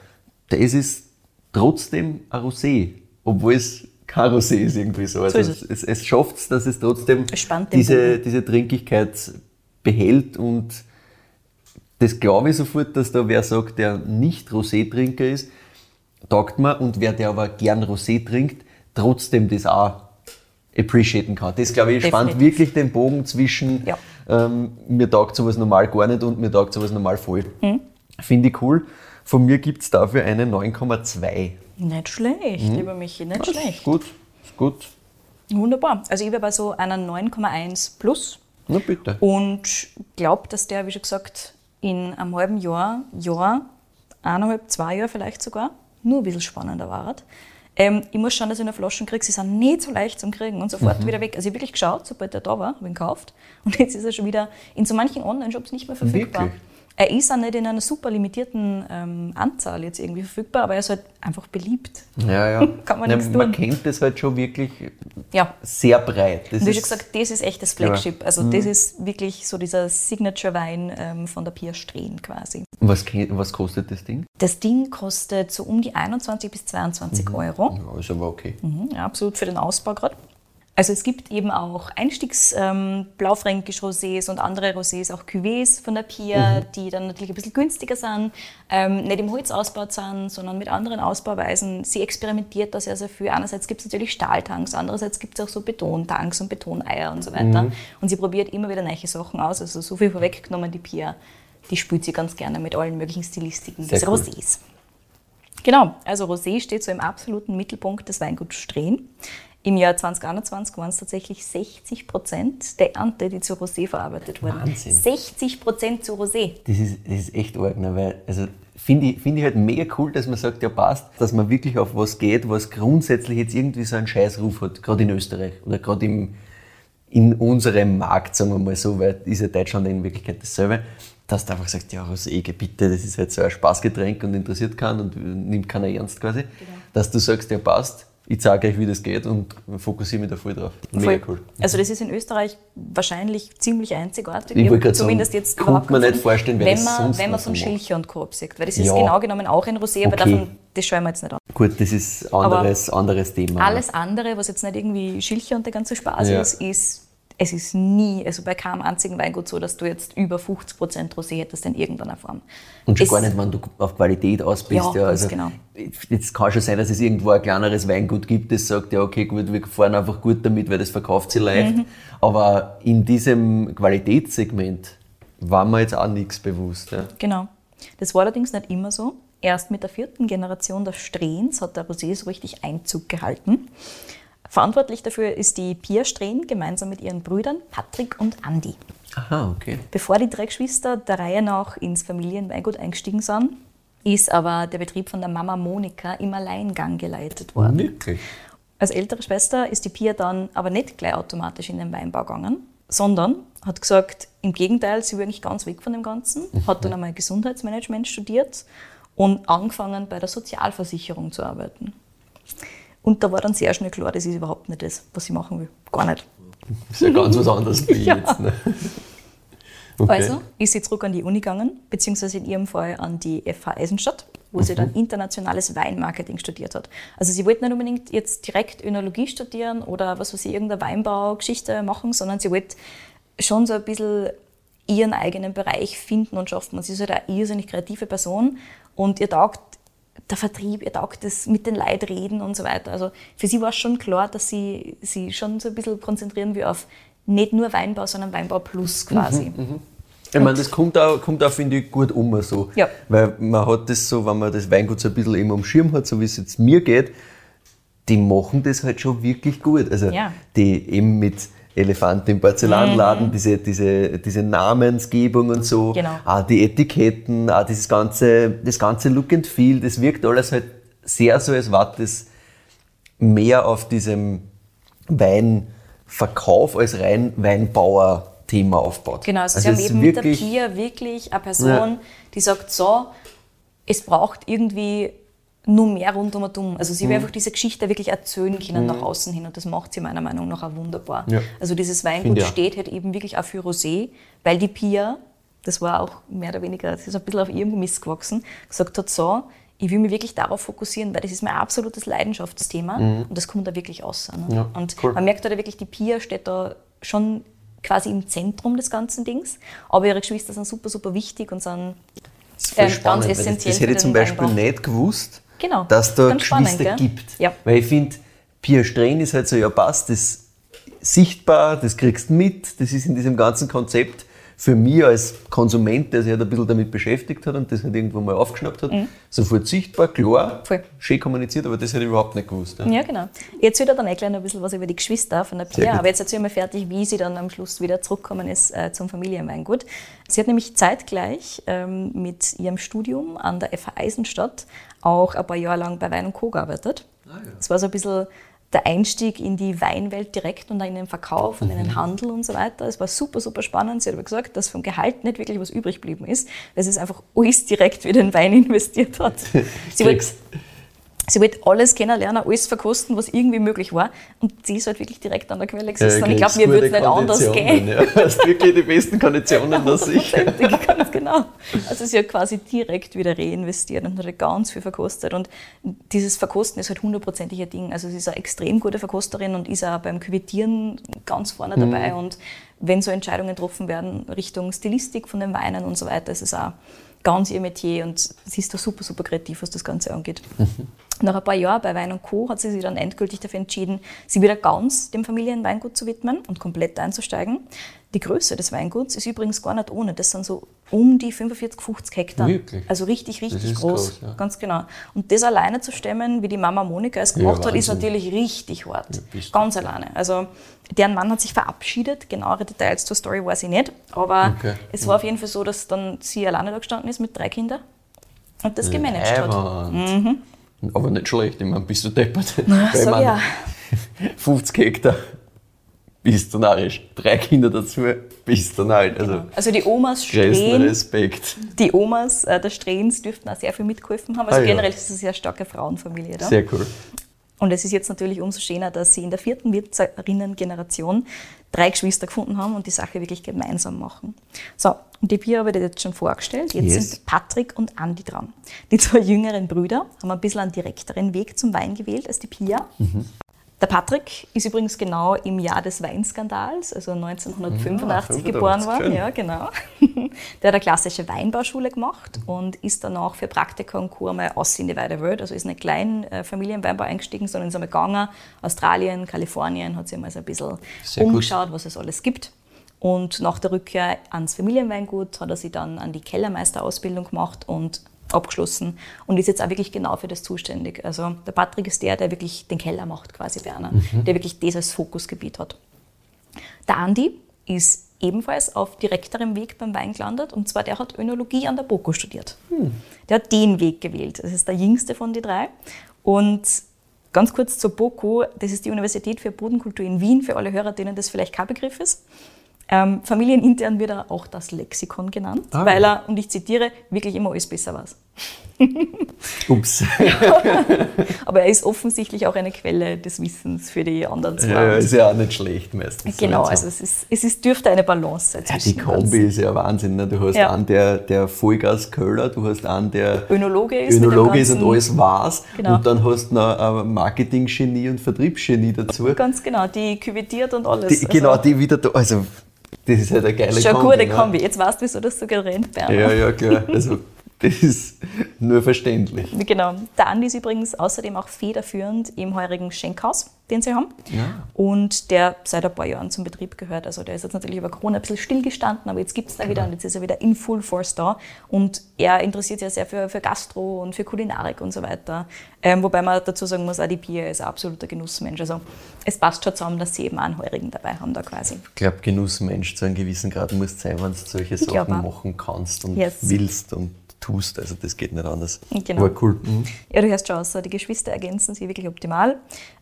das ist trotzdem ein Rosé, obwohl es Rosé ist irgendwie so. Also ist es, es. es, schafft es, dass es trotzdem diese, diese Trinkigkeit behält und das glaube ich sofort, dass da wer sagt, der nicht Rosé-Trinker ist, taugt mir und wer der aber gern Rosé trinkt, trotzdem das auch appreciaten kann. Das glaube ich spannt wirklich den Bogen zwischen Ja. ähm, mir taugt sowas normal gar nicht und mir taugt sowas normal voll. Mhm. Finde ich cool. Von mir gibt es dafür eine 9,2. Nicht schlecht, lieber Michi, nicht Das ist schlecht. gut, ist gut. Wunderbar. Also ich wäre bei so einer 9,1 plus Na bitte. und glaube, dass der, wie schon gesagt, in einem halben Jahr, Jahr, eineinhalb, zwei Jahre vielleicht sogar, nur ein bisschen spannender war. Ähm, ich muss schauen, dass ich eine Flaschen kriege. Sie sind nicht so leicht zum Kriegen und sofort wieder weg. Also ich habe wirklich geschaut, sobald der da war, habe ihn gekauft. Und jetzt ist er schon wieder in so manchen Online-Shops nicht mehr verfügbar. Wirklich? Er ist auch nicht in einer super limitierten ähm, Anzahl jetzt irgendwie verfügbar, aber er ist halt einfach beliebt. Ja, ja. Kann man ja, nichts Man tun. kennt das halt schon wirklich Ja, sehr breit. Das und wie schon gesagt, das ist echt das Flagship. Also das ist wirklich so dieser Signature-Wein ähm, von der Pia Strehn quasi. was, was kostet das Ding? Das Ding kostet so um die 21 bis 22 Euro. Ja, ist aber okay. Mhm, ja, absolut für den Ausbau gerade. Also es gibt eben auch Einstiegs ähm, Rosés und andere Rosés, auch Cuvées von der Pia, die dann natürlich ein bisschen günstiger sind, ähm, nicht im Holz ausgebaut sind, sondern mit anderen Ausbauweisen. Sie experimentiert da sehr, sehr viel. Einerseits gibt es natürlich Stahltanks, andererseits gibt es auch so Betontanks und Betoneier und so weiter. Und sie probiert immer wieder neue Sachen aus. Also so viel vorweggenommen, die Pia, die spielt sie ganz gerne mit allen möglichen Stilistiken Sehr des cool. Rosés. Genau, also Rosé steht so im absoluten Mittelpunkt des Weinguts Strehn. Im Jahr 2021 waren es tatsächlich 60 Prozent der Ernte, die zu Rosé verarbeitet wurden. Wahnsinn. 60 Prozent zu Rosé. Das ist, das ist echt arg, ne? weil, also finde ich, find ich halt mega cool, dass man sagt, ja passt, dass man wirklich auf was geht, was grundsätzlich jetzt irgendwie so einen Scheißruf hat, gerade in Österreich oder gerade im, in unserem Markt, sagen wir mal so, weil ist ja Deutschland in Wirklichkeit dasselbe, dass du einfach sagst, ja Rosé, bitte, das ist halt so ein Spaßgetränk und interessiert keinen und nimmt keiner ernst quasi, dass du sagst, ja passt, ich zeige euch, wie das geht und fokussiere mich da voll drauf. Mega Voll. cool. Also das ist in Österreich wahrscheinlich ziemlich einzigartig. Ich wollte gerade sagen, zumindest jetzt überhaupt man nicht vorstellen, wenn das man, wenn man von. Schilcher und Korb sagt, weil das ist Ja. genau genommen auch ein Rosé, aber Okay. davon, das schauen wir jetzt nicht an. Gut, das ist anderes, anderes Thema. Alles andere, was jetzt nicht irgendwie Schilcher und der ganze Spaß Ja. ist, ist, es ist nie, also bei keinem einzigen Weingut so, dass du jetzt über 50% Rosé hättest in irgendeiner Form. Und schon Es- gar nicht, wenn du auf Qualität aus bist. Ja, Ja, also genau. Jetzt kann schon sein, dass es irgendwo ein kleineres Weingut gibt, das sagt, ja okay, gut, wir fahren einfach gut damit, weil das verkauft sich leicht. Mhm. Aber in diesem Qualitätssegment war mir jetzt auch nichts bewusst. Ja. Genau. Das war allerdings nicht immer so. Erst mit der vierten Generation der Strehns hat der Rosé so richtig Einzug gehalten. Verantwortlich dafür ist die Pia Strehn gemeinsam mit ihren Brüdern Patrick und Andi. Aha, okay. Bevor die drei Geschwister der Reihe nach ins Familienweingut eingestiegen sind, ist aber der Betrieb von der Mama Monika im Alleingang geleitet worden. Wirklich? Als ältere Schwester ist die Pia dann aber nicht gleich automatisch in den Weinbau gegangen, sondern hat gesagt, im Gegenteil, sie will eigentlich ganz weg von dem Ganzen, hat dann einmal Gesundheitsmanagement studiert und angefangen bei der Sozialversicherung zu arbeiten. Und da war dann sehr schnell klar, das ist überhaupt nicht das, was sie machen will. Gar nicht. ist ja ganz was anderes wie Ja. jetzt. Ne? Okay. Also ist sie zurück an die Uni gegangen, beziehungsweise in ihrem Fall an die FH Eisenstadt, wo sie dann internationales Weinmarketing studiert hat. Also sie wollte nicht unbedingt jetzt direkt Önologie studieren oder was weiß ich, irgendeine Weinbaugeschichte machen, sondern sie wollte schon so ein bisschen ihren eigenen Bereich finden und schaffen. Und sie ist halt eine irrsinnig kreative Person und ihr taugt der Vertrieb, ihr taugt das mit den Leuten reden und so weiter. Also für sie war es schon klar, dass sie sie schon so ein bisschen konzentrieren will auf nicht nur Weinbau, sondern Weinbau plus quasi. Ich meine, das kommt auch, kommt auch finde ich, gut um so. Ja. Weil man hat das so, wenn man das Weingut so ein bisschen eben am Schirm hat, so wie es jetzt mir geht, die machen das halt schon wirklich gut. Also Ja. die eben mit Elefanten im Porzellanladen, diese, diese, diese Namensgebung und so, Mhm. Genau. auch die Etiketten, auch dieses ganze, das ganze Look and Feel, das wirkt alles halt sehr so, als war das mehr auf diesem Weinverkauf als rein Weinbauer-Thema aufbaut. Genau, also, Also sie haben es ist eben mit der Pia wirklich eine Person, Ja. die sagt, so, es braucht irgendwie nur mehr rundum und um. Also sie Mhm. will einfach diese Geschichte wirklich erzählen können nach außen hin und das macht sie meiner Meinung nach auch wunderbar. Ja. Also dieses Weingut auch. steht halt eben wirklich auch für Rosé, weil die Pia, das war auch mehr oder weniger, das ist ein bisschen auf ihrem Mist gewachsen, gesagt hat, so, ich will mich wirklich darauf fokussieren, weil das ist mein absolutes Leidenschaftsthema und das kommt da wirklich aus. Ne? Mhm. Ja, und cool. man merkt da wirklich, die Pia steht da schon quasi im Zentrum des ganzen Dings, aber ihre Geschwister sind super, super wichtig und sind Das ist voll ähm, spannend, ganz weil das, essentiell das hätte ich zum Beispiel Weinbau. nicht gewusst, Genau, dass da ganz spannend, Geschwister gell? gibt. Ja. Weil ich finde, Pia Stren ist halt so, ja passt, das sichtbar, das kriegst du mit, das ist in diesem ganzen Konzept für mich als Konsument, der sich halt ein bisschen damit beschäftigt hat und das halt irgendwo mal aufgeschnappt hat, sofort sichtbar, klar, Mhm. Voll. schön kommuniziert, aber das hätte ich überhaupt nicht gewusst. Ja. Ja, genau. Jetzt wieder dann eh gleich noch ein bisschen was über die Geschwister von der Pia, aber jetzt erzähl mal fertig, wie sie dann am Schluss wieder zurückgekommen ist äh, zum Familienweingut. Sie hat nämlich zeitgleich ähm, mit ihrem Studium an der FH Eisenstadt auch ein paar Jahre lang bei Wein und Co. gearbeitet. Ah, Das war so ein bisschen der Einstieg in die Weinwelt direkt und dann in den Verkauf und in den Handel und so weiter. Es war super, super spannend. Sie hat aber gesagt, dass vom Gehalt nicht wirklich was übrig geblieben ist, weil sie es einfach alles direkt wieder in Wein investiert hat. Sie wollte Sie wollte alles kennenlernen, alles verkosten, was irgendwie möglich war. Und sie ist halt wirklich direkt an der Quelle gesessen. Ja, und ich glaube, mir würde es nicht anders gehen. Ja. Du hast wirklich die besten Konditionen als ich. Ganz genau. Also sie hat quasi direkt wieder reinvestiert und hat halt ganz viel verkostet. Und dieses Verkosten ist halt hundertprozentig ihr Ding. Also sie ist eine extrem gute Verkosterin und ist auch beim Quittieren ganz vorne dabei. Mhm. Und wenn so Entscheidungen getroffen werden Richtung Stilistik von den Weinen und so weiter, ist es auch ganz ihr Metier und sie ist da super, super kreativ, was das Ganze angeht. Mhm. Nach ein paar Jahren bei Wein Co. hat sie sich dann endgültig dafür entschieden, sie wieder ganz dem Familienweingut zu widmen und komplett einzusteigen. Die Größe des Weinguts ist übrigens gar nicht ohne. Das sind so um die 45, 50 Hektar. Wirklich? Also richtig, richtig groß. groß ja. Ganz genau. Und das alleine zu stemmen, wie die Mama Monika es gemacht ja, hat, ist natürlich richtig hart. Ja, Ganz alleine. Also deren Mann hat sich verabschiedet. Genauere Details zur Story weiß ich nicht. Aber okay. es war auf jeden Fall so, dass dann sie alleine da gestanden ist mit drei Kindern und das gemanagt hat. Mhm. Aber nicht schlecht, ich meine, bist du deppert. Na, sag ja. 50 Hektar bist du narrisch. Drei Kinder dazu, bist du narrisch. Also, genau. also die Omas Strehn, Respekt. Die Omas äh, der Strehens dürften auch sehr viel mitgeholfen haben. Also ah, generell ja. ist es eine sehr starke Frauenfamilie da. Sehr cool. Und es ist jetzt natürlich umso schöner, dass sie in der vierten Wirtserinnen-Generation drei Geschwister gefunden haben und die Sache wirklich gemeinsam machen. So, und die Pia habe ich dir jetzt schon vorgestellt. Jetzt yes. sind Patrick und Andi dran. Die zwei jüngeren Brüder haben ein bisschen einen direkteren Weg zum Wein gewählt als die Pia. Mhm. Der Patrick ist übrigens genau im Jahr des Weinskandals, also 1985 ja, geboren worden. Ja, genau. Der hat eine klassische Weinbauschule gemacht und ist danach für Praktika und Co. mal aus in die weite Welt. Also ist nicht klein äh, Familienweinbau eingestiegen, sondern ist einmal gegangen. Australien, Kalifornien, hat sich mal so ein bisschen Sehr umgeschaut, gut. was es alles gibt. Und nach der Rückkehr ans Familienweingut hat er sich dann an die Kellermeisterausbildung gemacht und abgeschlossen und ist jetzt auch wirklich genau für das zuständig. Also der Patrick ist der, der wirklich den Keller macht, quasi Berner, mhm. der wirklich das als Fokusgebiet hat. Der Andi ist ebenfalls auf direkterem Weg beim Wein gelandet und zwar der hat Önologie an der BOKU studiert. Mhm. Der hat den Weg gewählt. Das ist der jüngste von den drei und Ganz kurz zur BOKU, das ist die Universität für Bodenkultur in Wien, für alle Hörer, denen das vielleicht kein Begriff ist. Ähm, familienintern wird er auch das Lexikon genannt, ah, weil er, und ich zitiere, wirklich immer alles besser weiß. Ups. Aber er ist offensichtlich auch eine Quelle des Wissens für die anderen zwei. Ja, ist ja auch nicht schlecht meistens. Genau, also es, ist, es ist, dürfte eine Balance sein. Ja, die Kombi ist ja Wahnsinn. Ne? Du hast ja. einen, der, der Vollgas-Köller, du hast einen, der Önologe ist, Önologe ist und alles weiß. Genau. Und dann hast du noch ein Marketing-Genie und Vertriebsgenie dazu. Ganz genau, die küvitiert und alles. Die, genau, also, die wieder da. Also, das ist halt eine geile Schon Kombi. Schon gute ne? Kombi. Jetzt weißt du, wieso das so gerannt, Berner. Ja, ja, klar. Also, das ist nur verständlich. Genau. Der Andi ist übrigens außerdem auch federführend im heurigen Schenkhaus, den sie haben. Ja. Und der seit ein paar Jahren zum Betrieb gehört. Also der ist jetzt natürlich über Corona ein bisschen stillgestanden, aber jetzt gibt es da genau. wieder und jetzt ist er wieder in Full Force da. Und er interessiert sich ja sehr für, für Gastro und für Kulinarik und so weiter. Ähm, wobei man dazu sagen muss, auch die Pia ist ein absoluter Genussmensch. Also es passt schon zusammen, dass sie eben einen Heurigen dabei haben da quasi. Ich glaube, Genussmensch zu einem gewissen Grad muss sein, wenn du solche Sachen machen kannst und yes. willst und tust. Also das geht nicht anders. Genau. War cool. Mhm. Ja, du hörst schon aus, die Geschwister ergänzen sich wirklich optimal.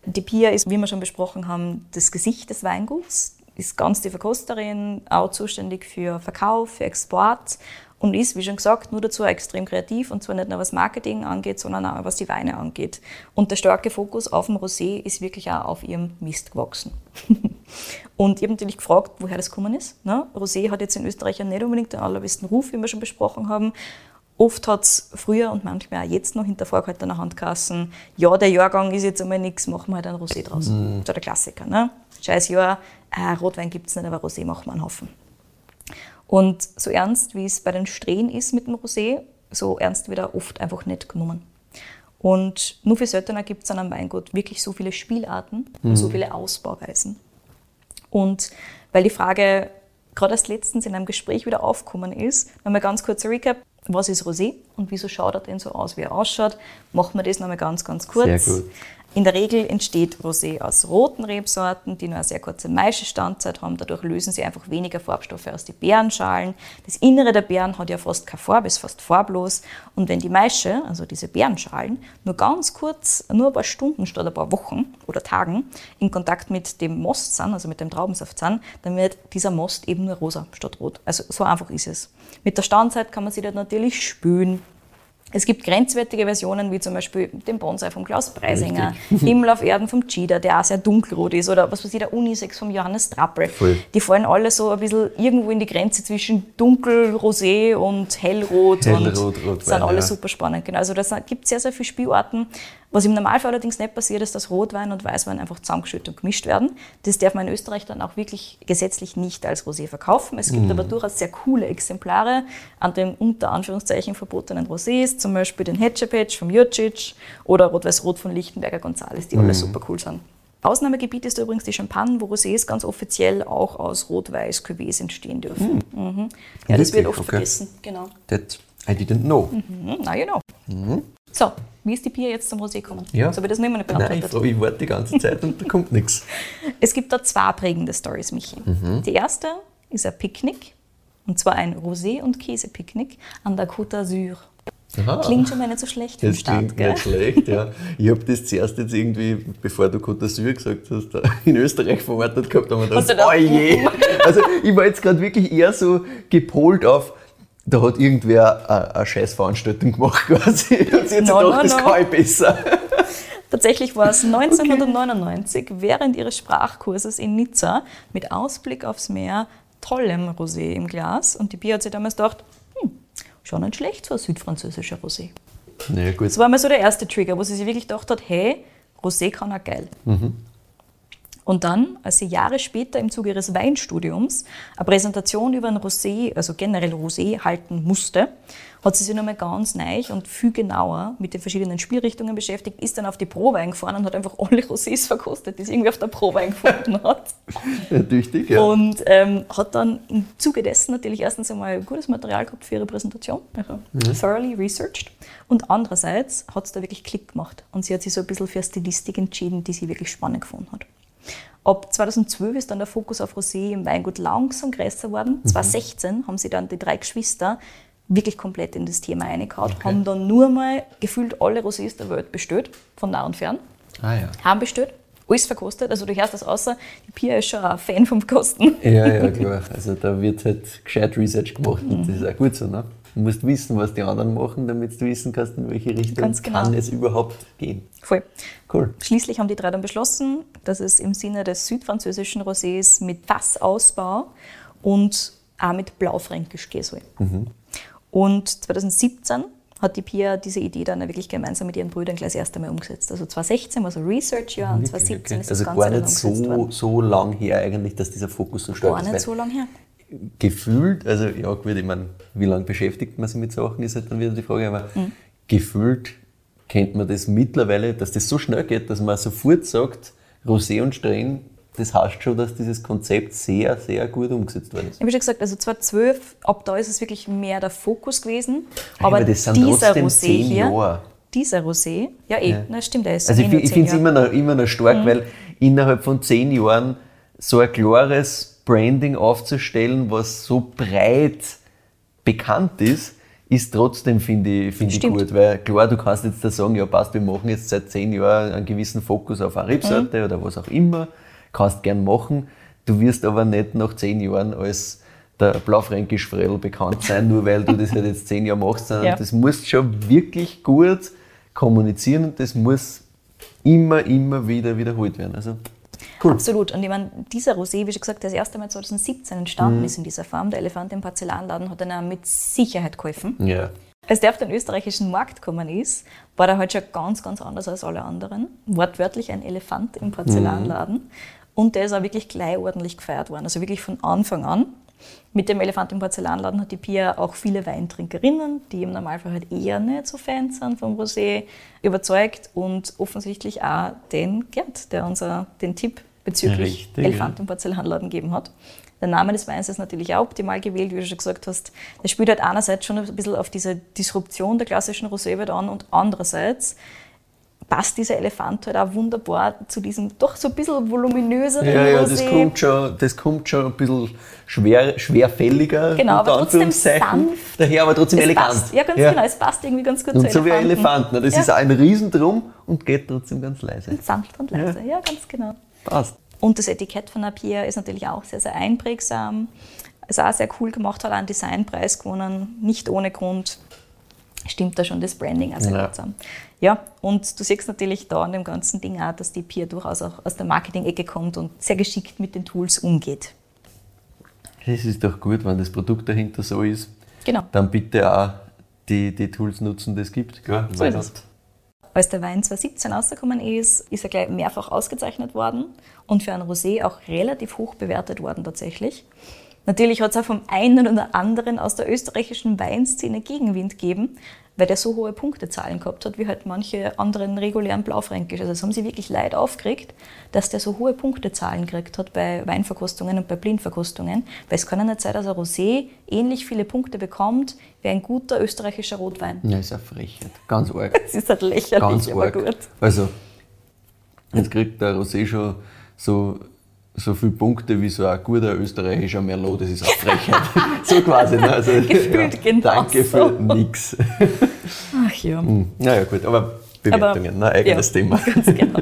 Die Pia ist, wie wir schon besprochen haben, das Gesicht des Weinguts, ist ganz die Verkosterin, auch zuständig für Verkauf, für Export und ist, wie schon gesagt, nur dazu extrem kreativ und zwar nicht nur was Marketing angeht, sondern auch was die Weine angeht. Und der starke Fokus auf dem Rosé ist wirklich auch auf ihrem Mist gewachsen. und ich habe natürlich gefragt, woher das gekommen ist. Ne? Rosé hat jetzt in Österreich ja nicht unbedingt den allerbesten Ruf, wie wir schon besprochen haben. Oft hat es früher und manchmal auch jetzt noch hinter vorgehaltener Hand geheißen, ja, der Jahrgang ist jetzt einmal nichts, machen wir halt ein Rosé draus. Mhm. So der Klassiker. Ne? Scheiß Jahr, äh, Rotwein gibt es nicht, aber Rosé machen wir einen Haufen. Und so ernst, wie es bei den Strähen ist mit dem Rosé, so ernst wird er oft einfach nicht genommen. Und nur für seltener gibt es an einem Weingut wirklich so viele Spielarten mhm. und so viele Ausbauweisen. Und weil die Frage gerade erst letztens in einem Gespräch wieder aufgekommen ist, nochmal ganz kurzer Recap was ist Rosé und wieso schaut er denn so aus, wie er ausschaut. Machen wir das nochmal ganz, ganz kurz. Sehr gut. In der Regel entsteht Rosé aus roten Rebsorten, die nur eine sehr kurze Maischestandzeit haben. Dadurch lösen sie einfach weniger Farbstoffe aus den Beerenschalen. Das Innere der Beeren hat ja fast keine Farbe, ist fast farblos. Und wenn die Maische, also diese Beerenschalen, nur ganz kurz, nur ein paar Stunden statt ein paar Wochen oder Tagen in Kontakt mit dem Most sind, also mit dem Traubensaft sind, dann wird dieser Most eben nur rosa statt rot. Also so einfach ist es. Mit der Standzeit kann man sich das natürlich spülen. Es gibt grenzwertige Versionen, wie zum Beispiel den Bonsai von Klaus Preisinger, Himmel auf Erden vom Cheetah, der auch sehr dunkelrot ist, oder was weiß ich, der Unisex vom Johannes Trappel. Voll. Die fallen alle so ein bisschen irgendwo in die Grenze zwischen dunkel, rosé und hellrot. Hellrot, und Rotwein, sind alle ja. super spannend. Genau. Also das gibt sehr, sehr viele Spielarten. Was im Normalfall allerdings nicht passiert, ist, dass Rotwein und Weißwein einfach zusammengeschüttet und gemischt werden. Das darf man in Österreich dann auch wirklich gesetzlich nicht als Rosé verkaufen. Es gibt aber durchaus sehr coole Exemplare an den unter Anführungszeichen verbotenen Rosés, zum Beispiel den Hetschepetsch vom Jurcic oder Rot-Weiß-Rot von Lichtenberger Gonzales, die alle super cool sind. Ausnahmegebiet ist übrigens die Champagne, wo Rosés ganz offiziell auch aus Rot-Weiß-Cuvées entstehen dürfen. Mhm. Ja, das wird oft Okay. vergessen. Genau. That I didn't know. Mhm, now you know. So, wie ist die Pia jetzt zum Rosé gekommen? Ja. So habe ich das noch immer nicht Nein, ich, beantwortet. ich warte die ganze Zeit und da kommt nichts. Es gibt da zwei prägende Stories, Michi. Mhm. Die erste ist ein Picknick, und zwar ein Rosé- und Käsepicknick an der Côte d'Azur. Aha. Klingt schon mal nicht so schlecht Das Start, klingt gell? nicht schlecht, ja. Ich habe das zuerst jetzt irgendwie, bevor du Côte d'Azur gesagt hast, in Österreich verortet gehabt, haben wir gedacht, oh je. Also ich war jetzt gerade wirklich eher so gepolt auf, da hat irgendwer eine, eine Scheißveranstaltung gemacht quasi. Und sie hat No, gedacht, no, das no. kann ich besser. Tatsächlich war es 1999 während ihres Sprachkurses in Nizza mit Ausblick aufs Meer tollem Rosé im Glas. Und die Pia hat sich damals gedacht, hm, schon nicht schlecht, so ein südfranzösischer Rosé. Na gut. Das war mal so der erste Trigger, wo sie sich wirklich gedacht hat, hey, Rosé kann auch geil. Und dann, als sie Jahre später im Zuge ihres Weinstudiums eine Präsentation über ein Rosé, also generell Rosé, halten musste, hat sie sich nochmal ganz neu und viel genauer mit den verschiedenen Spielrichtungen beschäftigt, ist dann auf die Prowein gefahren und hat einfach alle Rosés verkostet, die sie irgendwie auf der Prowein gefunden hat. Ja, tüchtig, ja. Und ähm, hat dann im Zuge dessen natürlich erstens einmal gutes Material gehabt für ihre Präsentation, also thoroughly researched. Und andererseits hat es da wirklich Klick gemacht. Und sie hat sich so ein bisschen für eine Stilistik entschieden, die sie wirklich spannend gefunden hat. Ab 2012 ist dann der Fokus auf Rosé im Weingut langsam größer geworden. 2016 haben sie dann die drei Geschwister wirklich komplett in das Thema reingehauen, haben dann nur mal gefühlt alle Rosés der Welt bestellt, von nah und fern Ah ja. haben bestellt, alles verkostet. Also du hörst das außer, die Pia ist schon ein Fan vom Kosten. Ja, ja, klar. Also da wird halt gescheit Research gemacht und das ist auch gut so. Ne? Du musst wissen, was die anderen machen, damit du wissen kannst, in welche Richtung genau. kann es überhaupt gehen. Voll. Cool. Schließlich haben die drei dann beschlossen, dass es im Sinne des südfranzösischen Rosés mit Fassausbau und auch mit Blaufränkisch gehen soll. Und 2017 hat die Pia diese Idee dann wirklich gemeinsam mit ihren Brüdern gleich das erste Mal umgesetzt. Also 2016 war so Research-Jahr und 2017 ist das Also Ganze gar dann nicht so, worden. so lang her eigentlich, dass dieser Fokus so stark Gar ist. nicht weil so lange her. Gefühlt, also ja gut, ich meine, wie lange beschäftigt man sich mit Sachen, ist halt dann wieder die Frage, aber Mhm. gefühlt kennt man das mittlerweile, dass das so schnell geht, dass man sofort sagt, Rosé und Strähnen, das heißt schon, dass dieses Konzept sehr, sehr gut umgesetzt worden ist. Ich habe schon gesagt, also 2012, ab da ist es wirklich mehr der Fokus gewesen. Ja, Aber aber das sind dieser Rosé hier, Jahre. dieser Rosé, ja eh, na, stimmt, der ist Also eh ich, ich finde es immer noch, immer noch stark, Mhm. weil innerhalb von zehn Jahren so ein klares Branding aufzustellen, was so breit bekannt ist, ist trotzdem, finde ich, finde ich gut. Weil klar, du kannst jetzt da sagen, ja passt, wir machen jetzt seit zehn Jahren einen gewissen Fokus auf eine Rebsorte Mhm. oder was auch immer, kannst gern machen. Du wirst aber nicht nach zehn Jahren als der blaufränkisch Fredel bekannt sein, nur weil du das halt jetzt zehn Jahre machst, sondern Ja. das musst schon wirklich gut kommunizieren und das muss immer, immer wieder wiederholt werden. Also, cool. Absolut. Und ich meine, dieser Rosé, wie schon gesagt, der das erste Mal 2017 entstanden ist in dieser Form. Der Elefant im Porzellanladen hat auch mit Sicherheit geholfen. Ja. Als der auf den österreichischen Markt gekommen ist, war der halt schon ganz, ganz anders als alle anderen. Wortwörtlich ein Elefant im Porzellanladen. Und der ist auch wirklich gleich ordentlich gefeiert worden. Also wirklich von Anfang an. Mit dem Elefant im Porzellanladen hat die Pia auch viele Weintrinkerinnen, die im Normalfall halt eher nicht so Fans sind vom Rosé, überzeugt und offensichtlich auch den Gerd, der uns den Tipp bezüglich Richtig, Elefant im Porzellanladen gegeben hat. Der Name des Weins ist natürlich auch optimal gewählt, wie du schon gesagt hast. Der spielt halt einerseits schon ein bisschen auf diese Disruption der klassischen Roséwelt an und andererseits passt dieser Elefant halt auch wunderbar zu diesem doch so ein bisschen voluminöseren Ja, ja, das kommt, schon, das kommt schon ein bisschen schwer, schwerfälliger, Genau, aber trotzdem sanft. daher aber trotzdem Es elegant. Passt. Ja, ganz genau, es passt irgendwie ganz gut Und zu so wie ein. Elefant, ne? das Ja. ist auch ein Riesendrum und geht trotzdem ganz leise. Sanft und leise, ja, ganz genau. Passt. Und das Etikett von Napier ist natürlich auch sehr, sehr einprägsam. Ist auch sehr cool gemacht, hat einen Designpreis gewonnen, nicht ohne Grund. Stimmt da schon das Branding auch sehr Ja. gut zusammen. Ja, und du siehst natürlich da an dem ganzen Ding auch, dass die Pia durchaus auch aus der Marketing-Ecke kommt und sehr geschickt mit den Tools umgeht. Das ist doch gut, wenn das Produkt dahinter so ist. Genau. Dann bitte auch die, die Tools nutzen, die es gibt. Gell? So ist es. Als der Wein 2017 rausgekommen ist, ist er gleich mehrfach ausgezeichnet worden und für einen Rosé auch relativ hoch bewertet worden tatsächlich. Natürlich hat es auch vom einen oder anderen aus der österreichischen Weinszene Gegenwind gegeben, weil der so hohe Punktezahlen gehabt hat, wie halt manche anderen regulären Blaufränkisch. Also es haben sie wirklich leid aufgeregt, dass der so hohe Punktezahlen gekriegt hat bei Weinverkostungen und bei Blindverkostungen, weil es kann ja nicht sein, dass ein Rosé ähnlich viele Punkte bekommt wie ein guter österreichischer Rotwein. Ja, ist eine Frechheit. Ganz arg. Das ist halt lächerlich, Ganz aber arg. gut. Also, jetzt kriegt der Rosé schon so, so viele Punkte wie so ein guter österreichischer Merlot. Das ist eine Frechheit. so quasi. Ne? Also, Gefühlt genau Danke so. für nix. Ach ja. Naja, gut, aber Bewertungen, ne? eigenes ja, Thema. Ganz genau.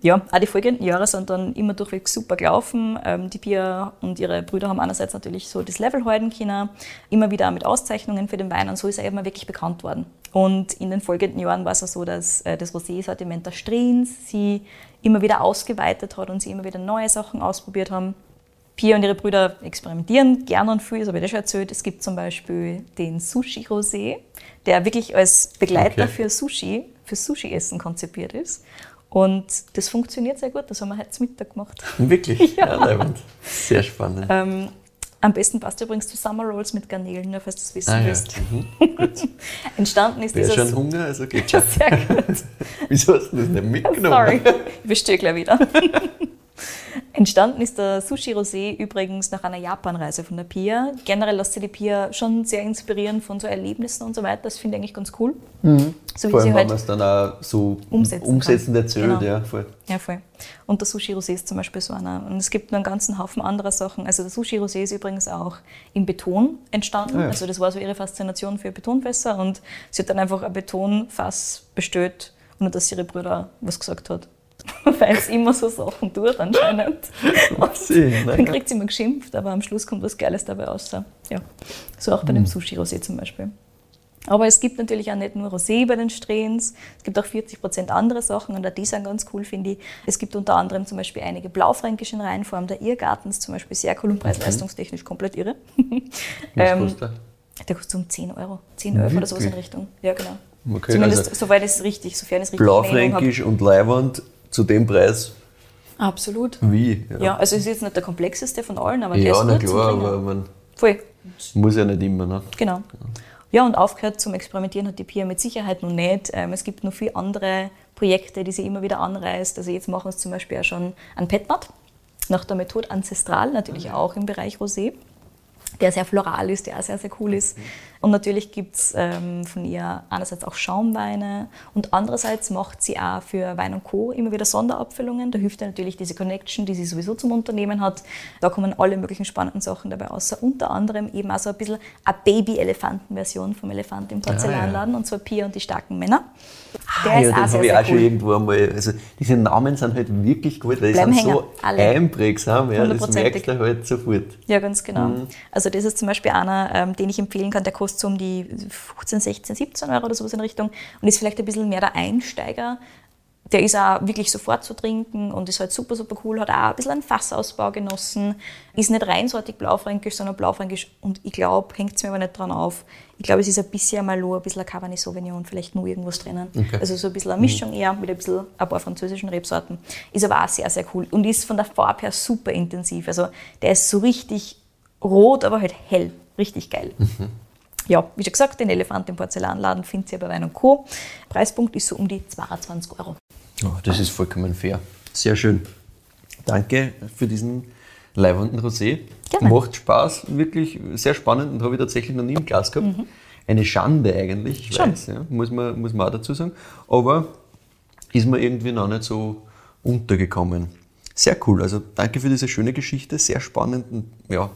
Ja, auch die folgenden Jahre sind dann immer durchweg super gelaufen. Ähm, die Pia und ihre Brüder haben einerseits natürlich so das Level halten können, immer wieder auch mit Auszeichnungen für den Wein und so ist er eben wirklich bekannt worden. Und in den folgenden Jahren war es auch so, dass äh, das Rosé-Sortiment der Strins sie immer wieder ausgeweitet hat und sie immer wieder neue Sachen ausprobiert haben. Pia und ihre Brüder experimentieren gern und viel, das habe ich dir schon erzählt. Es gibt zum Beispiel den Sushi Rosé, der wirklich als Begleiter Okay. für Sushi, für Sushi-Essen konzipiert ist. Und das funktioniert sehr gut, das haben wir heute zum Mittag gemacht. Wirklich? Ja. Ja. Sehr spannend. Ähm, am besten passt übrigens zu Summer Rolls mit Garnelen, nur falls du es wissen Ah, ja. willst. Mhm. Gut. Entstanden ist Wer dieses... schon Hunger, also geht schon. Sehr gut. Wieso hast du das nicht mitgenommen? Sorry, ich bestehe gleich wieder. Entstanden ist der Sushi Rosé übrigens nach einer Japanreise von der Pia. Generell lässt sich die Pia schon sehr inspirieren von so Erlebnissen und so weiter. Das finde ich eigentlich ganz cool. So wie Mhm. Vor allem, sie wenn halt man es dann auch so umsetzen umsetzend erzählt. Genau. Ja, voll. Ja, voll. Und der Sushi Rosé ist zum Beispiel so einer. Und es gibt noch einen ganzen Haufen anderer Sachen. Also der Sushi Rosé ist übrigens auch im Beton entstanden. Ah, ja. Also das war so ihre Faszination für Betonfässer. Und sie hat dann einfach ein Betonfass bestellt, ohne dass ihre Brüder was gesagt hat. Weil es immer so Sachen tut anscheinend. Sehen, dann ne? kriegt sie immer geschimpft, aber am Schluss kommt was Geiles dabei raus. Ja. So auch bei dem Sushi Rosé zum Beispiel. Aber es gibt natürlich auch nicht nur Rosé bei den Strähns, es gibt auch 40% andere Sachen und auch die sind ganz cool, finde ich. Es gibt unter anderem zum Beispiel einige blaufränkischen Reihenformen. Der Irrgartens zum Beispiel sehr cool und preis-leistungstechnisch komplett irre. Was Ähm, kostet der? Der kostet um 10 Euro, 10 Euro oder sowas in? Richtung. Ja, genau. Okay, Zumindest also soweit ist es richtig, sofern es richtig. Blaufränkisch und Leiwand zu dem Preis Absolut. wie? Ja. also es ist jetzt nicht der komplexeste von allen, aber ja, der ist na klar, aber man Voll. muss ja nicht immer. Ne? Genau. Ja, und aufgehört zum Experimentieren hat die Pia mit Sicherheit noch nicht. Ähm, es gibt noch viele andere Projekte, die sie immer wieder anreißt. Also jetzt machen sie zum Beispiel auch schon einen Petnat nach der Methode Ancestral, natürlich auch im Bereich Rosé, der sehr floral ist, der auch sehr, sehr cool ist. Und natürlich gibt es ähm, von ihr einerseits auch Schaumweine und andererseits macht sie auch für Wein und Co. immer wieder Sonderabfüllungen. Da hilft ihr natürlich diese Connection, die sie sowieso zum Unternehmen hat. Da kommen alle möglichen spannenden Sachen dabei raus. Unter anderem eben auch so ein bisschen eine Baby-Elefanten-Version vom Elefant im Porzellanladen und zwar Pia und die starken Männer. Der Ah, ist ja, sehr, habe ich auch schon cool. irgendwo einmal. Also diese Namen sind halt wirklich gut, weil die Bleiben sind so alle. einprägsam. Ja, das merkst du halt sofort. Ja, ganz genau. Mhm. Also das ist zum Beispiel einer, ähm, den ich empfehlen kann, der kostet so um die 15, 16, 17 Euro oder sowas in Richtung und ist vielleicht ein bisschen mehr der Einsteiger. Der ist auch wirklich sofort zu trinken und ist halt super, super cool, hat auch ein bisschen einen Fassausbau genossen, ist nicht reinsortig blaufränkisch, sondern blaufränkisch und ich glaube, hängt es mir aber nicht dran auf, ich glaube, es ist ein bisschen Malo, ein bisschen ein Cabernet Sauvignon, vielleicht nur irgendwas drinnen. Okay. Also so ein bisschen eine Mischung eher mit ein bisschen ein paar französischen Rebsorten. Ist aber auch sehr, sehr cool und ist von der Farbe her super intensiv. Also der ist so richtig rot, aber halt hell. Richtig geil. Ja, wie schon gesagt, den Elefant im Porzellanladen findet ihr bei Wein und Co. Preispunkt ist so um die 22 Euro. Oh, das ist vollkommen fair. Sehr schön. Danke für diesen leibenden Rosé. Gerne. Macht Spaß, wirklich sehr spannend und habe ich tatsächlich noch nie im Glas gehabt. Eine Schande eigentlich, ich Schon. weiß, ja, muss, man, muss man auch dazu sagen. Aber ist mir irgendwie noch nicht so untergekommen. Sehr cool. Also danke für diese schöne Geschichte, sehr spannend. Und ja,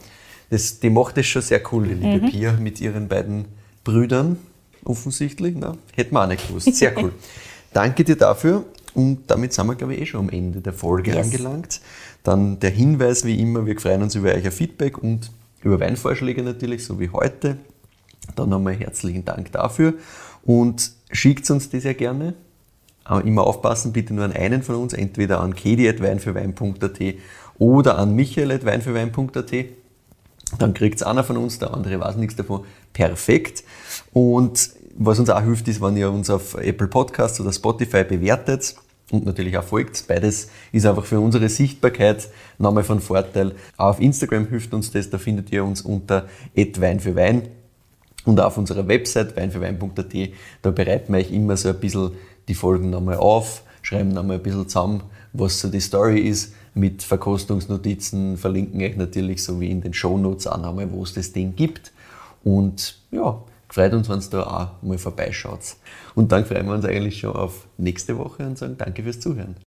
das, die macht es schon sehr cool, die liebe Pia, mit ihren beiden Brüdern offensichtlich. Na, hätten wir auch nicht gewusst. Sehr cool. danke dir dafür. Und damit sind wir, glaube ich, eh schon am Ende der Folge Yes. angelangt. Dann der Hinweis, wie immer, wir freuen uns über euer Feedback und über Weinvorschläge natürlich, so wie heute. Dann nochmal herzlichen Dank dafür. Und schickt uns die sehr gerne. Aber immer aufpassen, bitte nur an einen von uns, entweder an kedi.weinfürwein.at oder an michael.weinfürwein.at. Dann kriegt es einer von uns, der andere weiß nichts davon. Perfekt. Und was uns auch hilft, ist, wenn ihr uns auf Apple Podcasts oder Spotify bewertet und natürlich auch folgt. Beides ist einfach für unsere Sichtbarkeit nochmal von Vorteil. Auch auf Instagram hilft uns das, da findet ihr uns unter Wein für Wein. Und auf unserer Website weinfürwein.at, da bereiten wir euch immer so ein bisschen die Folgen nochmal auf, schreiben nochmal ein bisschen zusammen, was so die Story ist, mit Verkostungsnotizen, verlinken euch natürlich so wie in den Shownotes auch nochmal, wo es das Ding gibt. Und ja, freut uns, wenn ihr da auch mal vorbeischaut. Und dann freuen wir uns eigentlich schon auf nächste Woche und sagen danke fürs Zuhören.